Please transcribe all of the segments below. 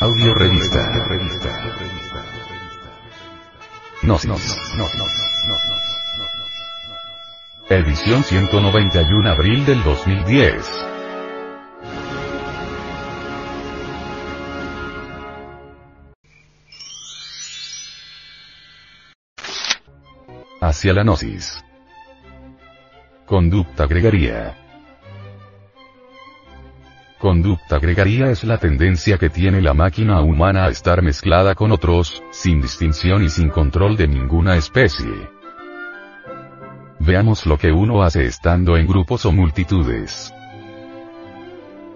Audio revista. Gnosis. Edición 191 abril del 2010. Hacia la gnosis. Conducta gregaria. Conducta gregaria es la tendencia que tiene la máquina humana a estar mezclada con otros, sin distinción y sin control de ninguna especie. Veamos lo que uno hace estando en grupos o multitudes.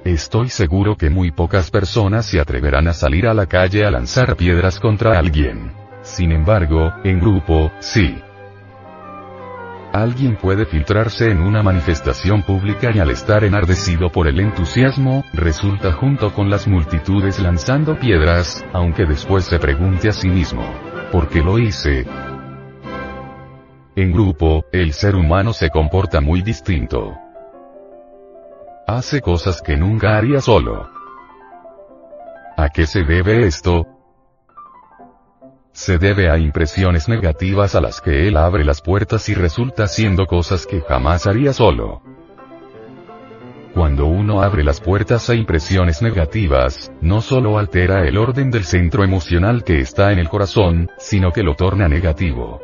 Estoy seguro que muy pocas personas se atreverán a salir a la calle a lanzar piedras contra alguien. Sin embargo, en grupo, sí. Alguien puede filtrarse en una manifestación pública y al estar enardecido por el entusiasmo, resulta junto con las multitudes lanzando piedras, aunque después se pregunte a sí mismo, ¿por qué lo hice? En grupo, el ser humano se comporta muy distinto. Hace cosas que nunca haría solo. ¿A qué se debe esto? Se debe a impresiones negativas a las que él abre las puertas y resulta haciendo cosas que jamás haría solo. Cuando uno abre las puertas a impresiones negativas, no solo altera el orden del centro emocional que está en el corazón, sino que lo torna negativo.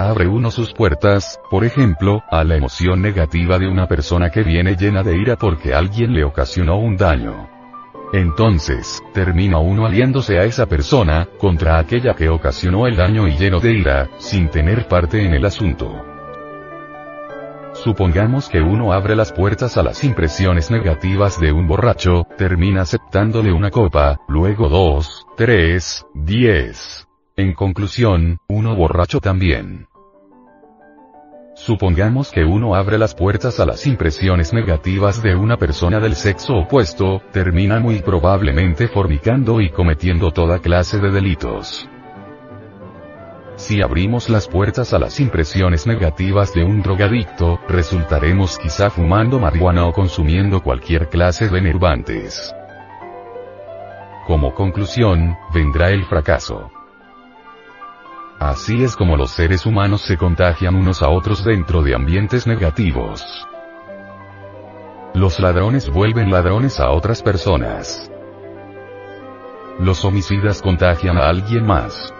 Abre uno sus puertas, por ejemplo, a la emoción negativa de una persona que viene llena de ira porque alguien le ocasionó un daño. Entonces, termina uno aliándose a esa persona, contra aquella que ocasionó el daño y lleno de ira, sin tener parte en el asunto. Supongamos que uno abre las puertas a las impresiones negativas de un borracho, termina aceptándole una copa, luego dos, tres, diez. En conclusión, uno borracho también. Supongamos que uno abre las puertas a las impresiones negativas de una persona del sexo opuesto, termina muy probablemente fornicando y cometiendo toda clase de delitos. Si abrimos las puertas a las impresiones negativas de un drogadicto, resultaremos quizá fumando marihuana o consumiendo cualquier clase de enervantes. Como conclusión, vendrá el fracaso. Así es como los seres humanos se contagian unos a otros dentro de ambientes negativos. Los ladrones vuelven ladrones a otras personas. Los homicidas contagian a alguien más.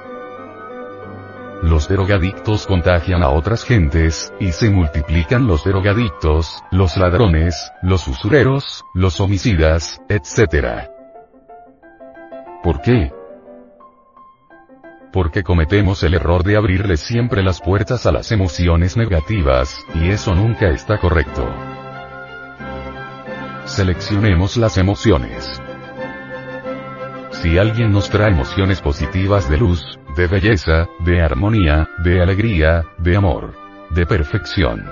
Los drogadictos contagian a otras gentes, y se multiplican los drogadictos, los ladrones, los usureros, los homicidas, etc. ¿Por qué? Porque cometemos el error de abrirle siempre las puertas a las emociones negativas, y eso nunca está correcto. Seleccionemos las emociones. Si alguien nos trae emociones positivas de luz, de belleza, de armonía, de alegría, de amor, de perfección,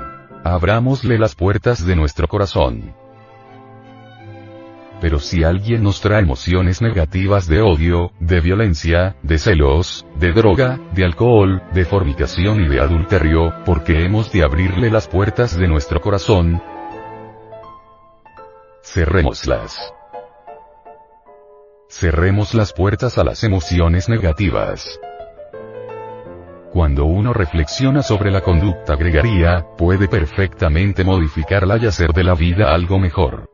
abrámosle las puertas de nuestro corazón. Pero si alguien nos trae emociones negativas de odio, de violencia, de celos, de droga, de alcohol, de fornicación y de adulterio, porque hemos de abrirle las puertas de nuestro corazón, cerrémoslas. Cerremos las puertas a las emociones negativas. Cuando uno reflexiona sobre la conducta gregaria, puede perfectamente modificarla y hacer de la vida algo mejor.